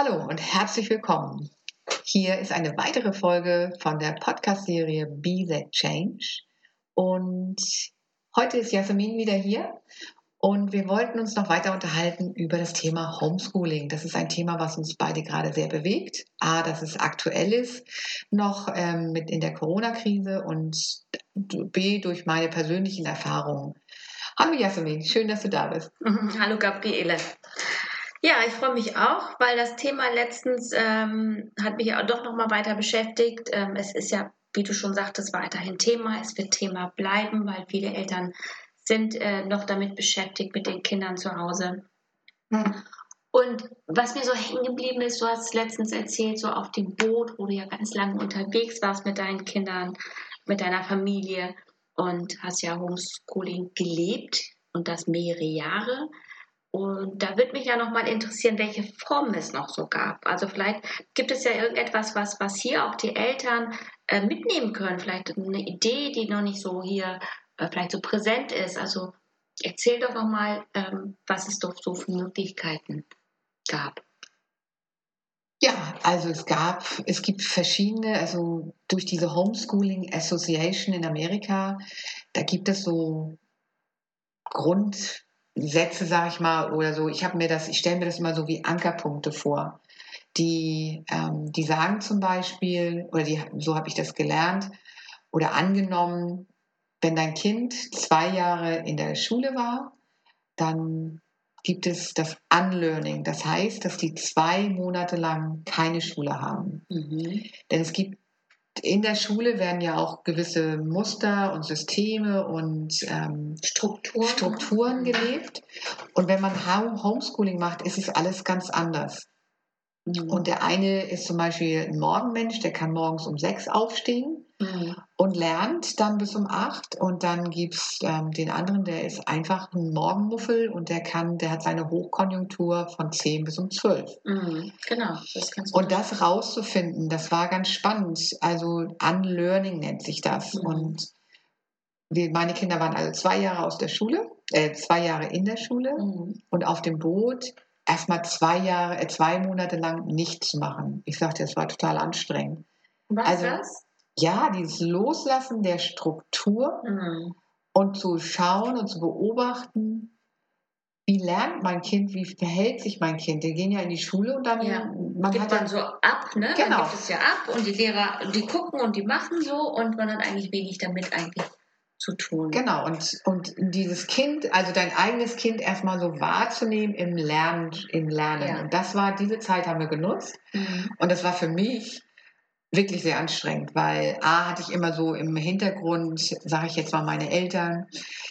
Hallo und herzlich willkommen. Hier ist eine weitere Folge von der Podcast-Serie Be That Change. Und heute ist Jasmin wieder hier und wir wollten uns noch weiter unterhalten über das Thema Homeschooling. Das ist ein Thema, was uns beide gerade sehr bewegt. A, dass es aktuell ist, noch ähm, mit in der Corona-Krise und B, durch meine persönlichen Erfahrungen. Hallo Jasmin, schön, dass du da bist. Hallo Gabriele. Ja, ich freue mich auch, weil das Thema letztens ähm, hat mich auch doch nochmal weiter beschäftigt. Ähm, es ist ja, wie du schon sagtest, weiterhin Thema. Es wird Thema bleiben, weil viele Eltern sind äh, noch damit beschäftigt mit den Kindern zu Hause. Hm. Und was mir so hängen geblieben ist, du hast letztens erzählt, so auf dem Boot, wo du ja ganz lange unterwegs warst mit deinen Kindern, mit deiner Familie und hast ja Homeschooling gelebt und das mehrere Jahre. Und da würde mich ja noch mal interessieren, welche Formen es noch so gab. Also vielleicht gibt es ja irgendetwas, was, was hier auch die Eltern äh, mitnehmen können. Vielleicht eine Idee, die noch nicht so hier äh, vielleicht so präsent ist. Also erzähl doch noch mal, ähm, was es doch so für Möglichkeiten gab. Ja, also es gab, es gibt verschiedene, also durch diese Homeschooling Association in Amerika, da gibt es so Grund, Sätze, sage ich mal, oder so. Ich habe mir das, ich stelle mir das immer so wie Ankerpunkte vor. Die, ähm, die sagen zum Beispiel, oder die, so habe ich das gelernt oder angenommen, wenn dein Kind zwei Jahre in der Schule war, dann gibt es das Unlearning. Das heißt, dass die zwei Monate lang keine Schule haben. Mhm. Denn es gibt in der Schule werden ja auch gewisse Muster und Systeme und ähm, Strukturen. Strukturen gelebt. Und wenn man Homeschooling macht, ist es alles ganz anders. Mhm. Und der eine ist zum Beispiel ein Morgenmensch, der kann morgens um sechs aufstehen mhm. und lernt dann bis um acht. Und dann gibt es ähm, den anderen, der ist einfach ein Morgenmuffel und der kann, der hat seine Hochkonjunktur von zehn bis um zwölf. Mhm. Genau, das kannst du Und das rauszufinden, das war ganz spannend. Also Unlearning nennt sich das. Mhm. Und wir, meine Kinder waren also zwei Jahre aus der Schule, äh, zwei Jahre in der Schule mhm. und auf dem Boot erstmal zwei Jahre, äh, zwei Monate lang nichts machen. Ich sagte, das war total anstrengend. Was also, das? Ja, dieses Loslassen der Struktur mhm. und zu schauen und zu beobachten, wie lernt mein Kind, wie verhält sich mein Kind? Die gehen ja in die Schule und dann ja. man gibt hat man so ab, ne? Genau. Dann gibt es ja ab und die Lehrer, die gucken und die machen so und man hat eigentlich wenig damit eigentlich zu tun. Genau, und, und dieses Kind, also dein eigenes Kind erstmal so wahrzunehmen im Lernen. Im Lernen. Ja. Und das war, diese Zeit haben wir genutzt. Mhm. Und das war für mich wirklich sehr anstrengend, weil A hatte ich immer so im Hintergrund, sage ich jetzt mal meine Eltern,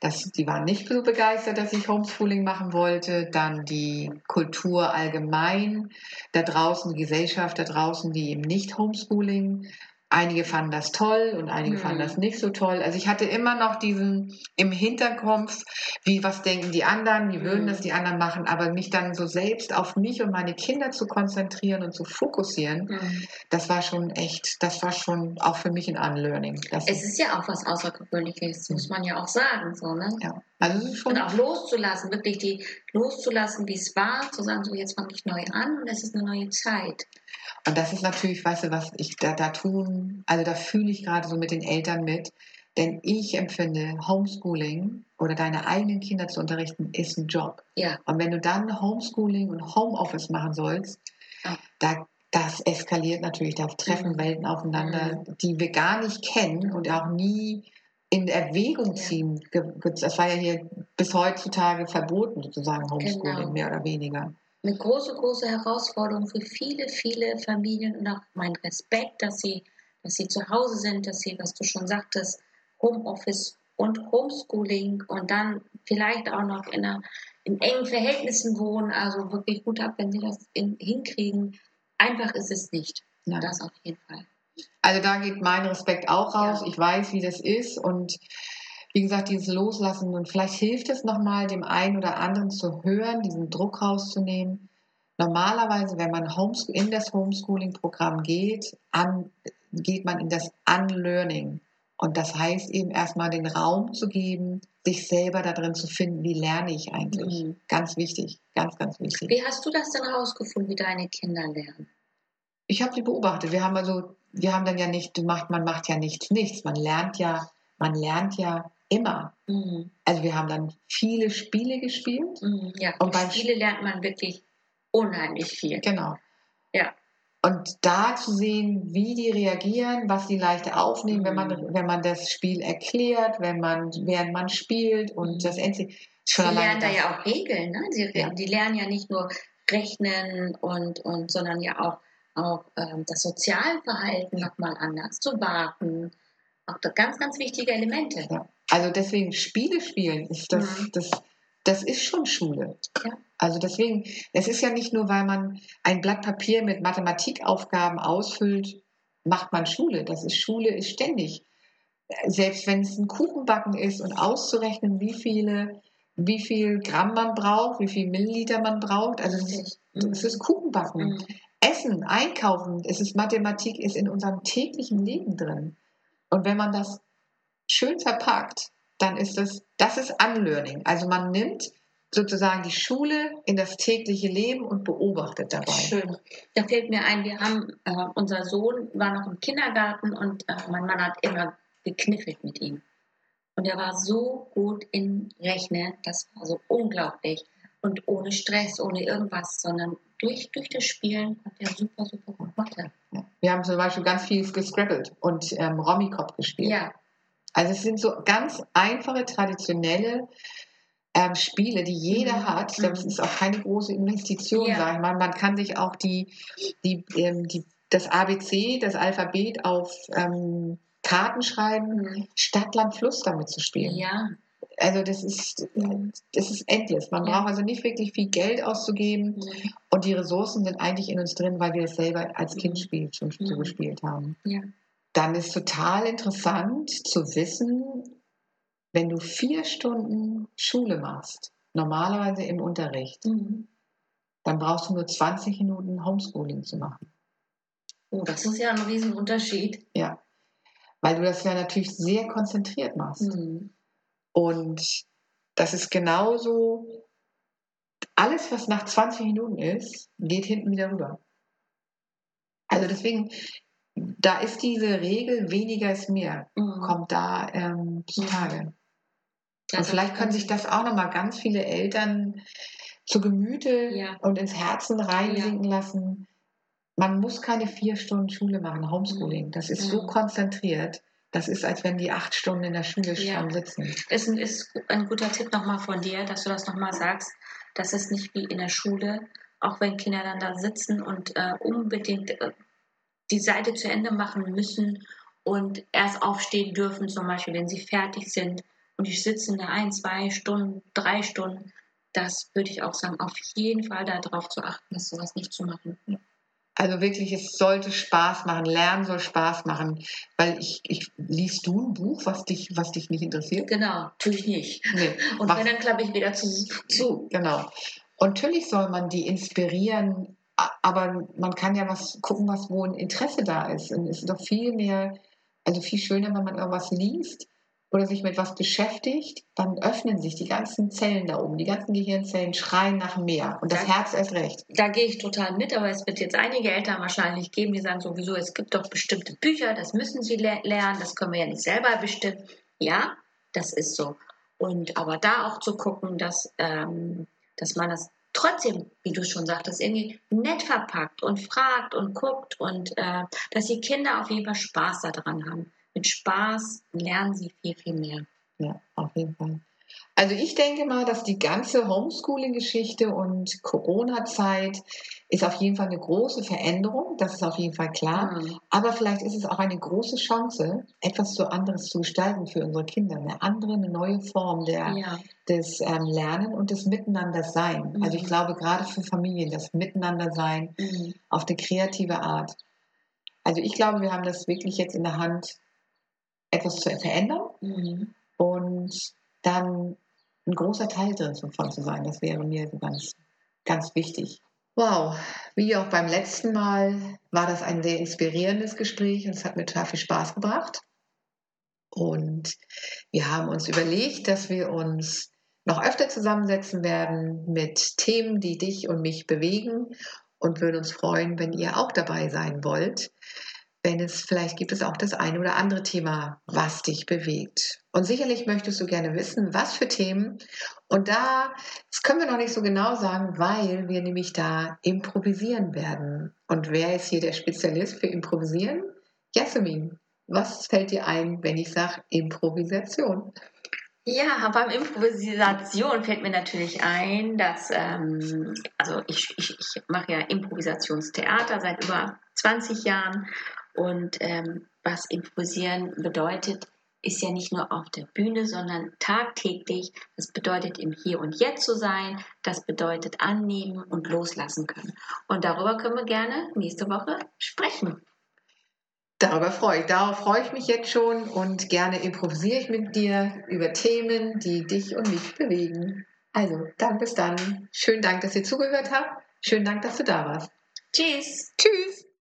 dass die waren nicht so begeistert, dass ich Homeschooling machen wollte. Dann die Kultur allgemein da draußen, die Gesellschaft da draußen, die eben nicht Homeschooling Einige fanden das toll und einige mhm. fanden das nicht so toll. Also ich hatte immer noch diesen im Hinterkopf, wie was denken die anderen, wie würden mhm. das die anderen machen, aber mich dann so selbst auf mich und meine Kinder zu konzentrieren und zu fokussieren, mhm. das war schon echt, das war schon auch für mich ein Unlearning. Das es ist ja auch was Außergewöhnliches, muss man ja auch sagen, so, ne? Ja. Also schon und auch loszulassen, wirklich die loszulassen, wie es war, zu sagen, so jetzt fange ich neu an und es ist eine neue Zeit. Und das ist natürlich, weißt du, was ich da, da tun, also da fühle ich gerade so mit den Eltern mit. Denn ich empfinde Homeschooling oder deine eigenen Kinder zu unterrichten, ist ein Job. Ja. Und wenn du dann Homeschooling und Homeoffice machen sollst, ja. da, das eskaliert natürlich, da treffen mhm. Welten aufeinander, mhm. die wir gar nicht kennen und auch nie in Erwägung ziehen. Ja. Das war ja hier bis heutzutage verboten, sozusagen Homeschooling, genau. mehr oder weniger eine große, große Herausforderung für viele, viele Familien und auch mein Respekt, dass sie, dass sie zu Hause sind, dass sie, was du schon sagtest, Homeoffice und Homeschooling und dann vielleicht auch noch in, einer, in engen Verhältnissen wohnen. Also wirklich gut ab, wenn sie das in, hinkriegen. Einfach ist es nicht. Ja. Das auf jeden Fall. Also da geht mein Respekt auch raus. Ja. Ich weiß, wie das ist und wie gesagt, dieses Loslassen und vielleicht hilft es nochmal dem einen oder anderen zu hören, diesen Druck rauszunehmen. Normalerweise, wenn man in das Homeschooling-Programm geht, an, geht man in das Unlearning. Und das heißt eben erstmal den Raum zu geben, sich selber darin zu finden, wie lerne ich eigentlich. Mhm. Ganz wichtig, ganz, ganz wichtig. Wie hast du das denn herausgefunden, wie deine Kinder lernen? Ich habe die beobachtet. Wir haben also, wir haben dann ja nicht, macht, man macht ja nichts, nichts. Man lernt ja, man lernt ja immer. Mhm. Also wir haben dann viele Spiele gespielt. Mhm. Ja, Und beim Spiele lernt man wirklich unheimlich viel. Genau. Ja. Und da zu sehen, wie die reagieren, was die leicht aufnehmen, wenn man, Mhm. wenn man das Spiel erklärt, wenn man, während man spielt und Mhm. das Endlich Sie schon alleine lernen da ja auch Regeln, ne? Sie, Ja. Die lernen ja nicht nur rechnen und, und sondern ja auch, auch ähm, das Sozialverhalten nochmal anders zu warten. Auch da ganz, ganz wichtige Elemente. Ja. Also deswegen Spiele spielen ist das, Mhm. das, das ist schon Schule. Ja. Also deswegen, es ist ja nicht nur, weil man ein Blatt Papier mit Mathematikaufgaben ausfüllt, macht man Schule. Das ist Schule, ist ständig. Selbst wenn es ein Kuchenbacken ist und auszurechnen, wie viele, wie viel Gramm man braucht, wie viel Milliliter man braucht. Also es ist, es ist Kuchenbacken. Mhm. Essen, Einkaufen, es ist Mathematik, ist in unserem täglichen Leben drin. Und wenn man das schön verpackt, dann ist das, das ist Unlearning. Also man nimmt sozusagen die Schule in das tägliche Leben und beobachtet dabei. Schön. Da fällt mir ein, wir haben, äh, unser Sohn war noch im Kindergarten und äh, mein Mann hat immer gekniffelt mit ihm. Und er war so gut in Rechnen, das war so unglaublich. Und ohne Stress, ohne irgendwas, sondern durch, durch das Spielen hat er super, super gut Mathe. Ja. Wir haben zum Beispiel ganz viel gescrabbelt und ähm, Rommikop gespielt. Ja, Also es sind so ganz einfache, traditionelle ähm, Spiele, die jeder Mhm. hat. Das Mhm. ist auch keine große Investition, Ja. sage ich mal. Man kann sich auch die, die, ähm, die, das ABC, das Alphabet auf ähm, Karten schreiben, Mhm. Stadt, Land, Fluss damit zu spielen. ja, Also das ist, Mhm. das ist endless. Man Ja. braucht also nicht wirklich viel Geld auszugeben Mhm. und die Ressourcen sind eigentlich in uns drin, weil wir es selber als Kind Mhm. schon so Mhm. gespielt haben. ja. Dann ist total interessant zu wissen, wenn du vier Stunden Schule machst, normalerweise im Unterricht, Mhm. dann brauchst du nur 20 Minuten Homeschooling zu machen. Oh, das ist ja ein Riesenunterschied. Ja. Weil du das ja natürlich sehr konzentriert machst. Mhm. Und das ist genauso, alles, was nach 20 Minuten ist, geht hinten wieder rüber. Also deswegen, da ist diese Regel, weniger ist mehr, Mhm. kommt da ähm, zutage. Und Also vielleicht können sich das auch nochmal ganz viele Eltern zu Gemüte Ja. und ins Herzen reinsinken lassen. Man muss keine vier Stunden Schule machen, Homeschooling. Das ist so Mhm. konzentriert. Das ist, als wenn die acht Stunden in der Schule Ja. schon sitzen. Ist ein, ist ein guter Tipp nochmal von dir, dass du das nochmal sagst. Das ist nicht wie in der Schule, auch wenn Kinder dann da sitzen und äh, unbedingt äh, die Seite zu Ende machen müssen und erst aufstehen dürfen, zum Beispiel, wenn sie fertig sind. Und die sitzen da ein, zwei Stunden, drei Stunden. Das würde ich auch sagen, auf jeden Fall darauf zu achten, dass sowas nicht zu machen. Also wirklich, es sollte Spaß machen. Lernen soll Spaß machen. Weil ich, ich liest du ein Buch, was dich, was dich nicht interessiert? Genau, tue ich nicht. Nee. Und wenn, dann klappe ich wieder zu. zu. Genau. Und natürlich soll man die inspirieren, aber man kann ja was gucken, was wo ein Interesse da ist. Und es ist doch viel mehr, also viel schöner, wenn man irgendwas liest oder sich mit was beschäftigt, dann öffnen sich die ganzen Zellen da oben, die ganzen Gehirnzellen schreien nach mehr. Und das Ja. Herz erst recht. Da gehe ich total mit, aber es wird jetzt einige Eltern wahrscheinlich geben, die sagen sowieso, es gibt doch bestimmte Bücher, das müssen sie le lernen, das können wir ja nicht selber bestimmen. Ja, das ist so. Und aber da auch zu gucken, dass, ähm, dass man das trotzdem, wie du schon sagtest, irgendwie nett verpackt und fragt und guckt und äh, dass die Kinder auf jeden Fall Spaß daran haben. Mit Spaß lernen sie viel, viel mehr. Ja, auf jeden Fall. Also ich denke mal, dass die ganze Homeschooling-Geschichte und Corona-Zeit ist auf jeden Fall eine große Veränderung, das ist auf jeden Fall klar. Mhm. Aber vielleicht ist es auch eine große Chance, etwas so anderes zu gestalten für unsere Kinder. Eine andere, eine neue Form der, Ja, des ähm, Lernen und des Miteinandersein. Mhm. Also ich glaube gerade für Familien, das Miteinandersein mhm. auf eine kreative Art. Also ich glaube, wir haben das wirklich jetzt in der Hand, etwas zu verändern Mhm. und dann ein großer Teil drin davon zu sein. Das wäre mir ganz, ganz wichtig. Wow, wie auch beim letzten Mal war das ein sehr inspirierendes Gespräch und es hat mir total viel Spaß gebracht. Und wir haben uns überlegt, dass wir uns noch öfter zusammensetzen werden mit Themen, die dich und mich bewegen und würden uns freuen, wenn ihr auch dabei sein wollt. Wenn es vielleicht gibt es auch das eine oder andere Thema, was dich bewegt. Und sicherlich möchtest du gerne wissen, was für Themen. Und da, das können wir noch nicht so genau sagen, weil wir nämlich da improvisieren werden. Und wer ist hier der Spezialist für Improvisieren? Jasmin, was fällt dir ein, wenn ich sage Improvisation? Ja, beim Improvisation fällt mir natürlich ein, dass, ähm, also ich, ich, ich mache ja Improvisationstheater seit über 20 Jahren und ähm, was Improvisieren bedeutet, ist ja nicht nur auf der Bühne, sondern tagtäglich. Das bedeutet im Hier und Jetzt zu sein. Das bedeutet annehmen und loslassen können. Und darüber können wir gerne nächste Woche sprechen. Darüber freue ich. Darauf freue ich mich jetzt schon und gerne improvisiere ich mit dir über Themen, die dich und mich bewegen. Also, dann bis dann. Schönen Dank, dass ihr zugehört habt. Schönen Dank, dass du da warst. Tschüss. Tschüss.